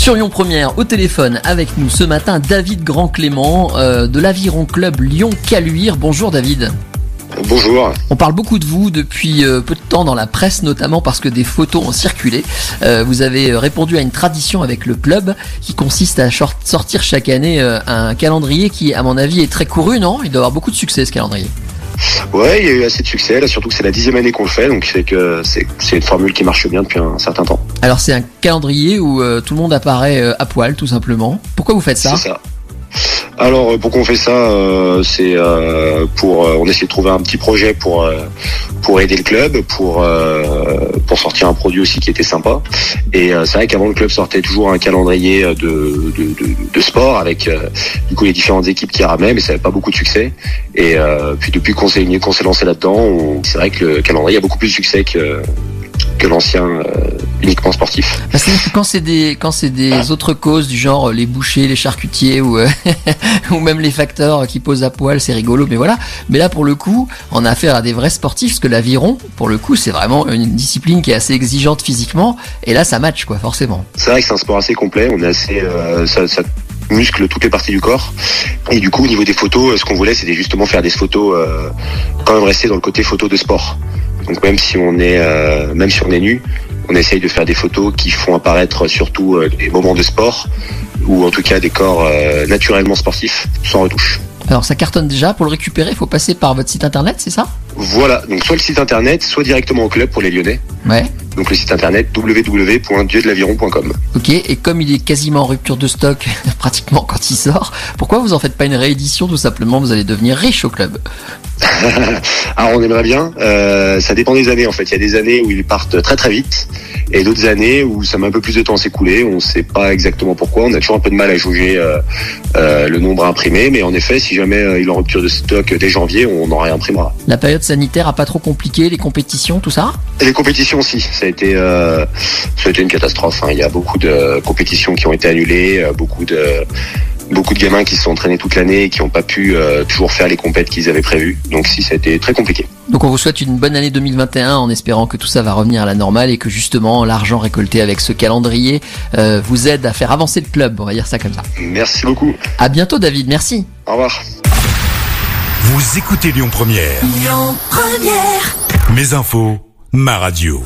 Sur Lyon Première, au téléphone avec nous ce matin, David Grand-Clément euh, de l'Aviron Club Lyon-Caluire. Bonjour David. Bonjour. On parle beaucoup de vous depuis euh, peu de temps dans la presse, notamment parce que des photos ont circulé. Euh, vous avez répondu à une tradition avec le club qui consiste à sortir chaque année un calendrier qui, à mon avis, est très couru, non? Il doit avoir beaucoup de succès ce calendrier. Ouais, il y a eu assez de succès, là, surtout que c'est la dixième année qu'on le fait, donc c'est que c'est une formule qui marche bien depuis un certain temps. Alors c'est un calendrier où euh, tout le monde apparaît euh, à poil, tout simplement. Pourquoi vous faites ça? C'est ça. Alors euh, pourquoi on fait ça euh, C'est euh, pour on essaie de trouver un petit projet pour pour aider le club, pour pour sortir un produit aussi qui était sympa. Et c'est vrai qu'avant le club sortait toujours un calendrier de de, de, de sport avec du coup les différentes équipes qui ramenaient, mais ça n'avait pas beaucoup de succès. Et puis depuis qu'on s'est lancé là-dedans, c'est vrai que le calendrier a beaucoup plus de succès que que l'ancien uniquement sportif. Parce que quand c'est des quand c'est des autres causes du genre euh, les bouchers, les charcutiers ou euh, ou même les facteurs qui posent à poil, c'est rigolo, mais voilà. Mais là pour le coup, on a affaire à des vrais sportifs, parce que l'aviron, pour le coup, c'est vraiment une discipline qui est assez exigeante physiquement, et là ça match quoi, forcément. C'est vrai que c'est un sport assez complet. On est assez, euh, ça, ça muscle toutes les parties du corps. Et du coup, au niveau des photos, ce qu'on voulait, c'était justement faire des photos, euh, quand même rester dans le côté photo de sport. Donc même si on est, euh, même si on est nu, on essaye de faire des photos qui font apparaître surtout euh, des moments de sport ou en tout cas des corps euh, naturellement sportifs, sans retouche. Alors ça cartonne déjà. Pour le récupérer, il faut passer par votre site internet, c'est ça? Voilà, donc soit le site internet, soit directement au club pour les Lyonnais. Ouais. Donc le site internet www.dieudelaviron.com. Ok. Et comme il est quasiment en rupture de stock, pratiquement quand il sort, pourquoi vous en faites pas une réédition Tout simplement, vous allez devenir riche au club. Alors on aimerait bien. Euh, ça dépend des années en fait. Il y a des années où ils partent très très vite et d'autres années où ça met un peu plus de temps à s'écouler. On ne sait pas exactement pourquoi. On a toujours un peu de mal à jauger euh, euh, le nombre à imprimer. Mais en effet, si jamais il est en rupture de stock dès janvier, on en réimprimera. La période sanitaire a pas trop compliqué les compétitions, tout ça? Et les compétitions aussi. Ça a été, euh, ça a été une catastrophe. hein. Il y a beaucoup de compétitions qui ont été annulées, euh, beaucoup de beaucoup de gamins qui se sont entraînés toute l'année et qui n'ont pas pu euh, toujours faire les compètes qu'ils avaient prévues. Donc si, ça a été très compliqué. Donc on vous souhaite une bonne année 2021 en espérant que tout ça va revenir à la normale et que justement l'argent récolté avec ce calendrier euh, vous aide à faire avancer le club, on va dire ça comme ça. Merci beaucoup. À bientôt David, merci. Au revoir. Vous écoutez Lyon Première. Mes infos, ma radio.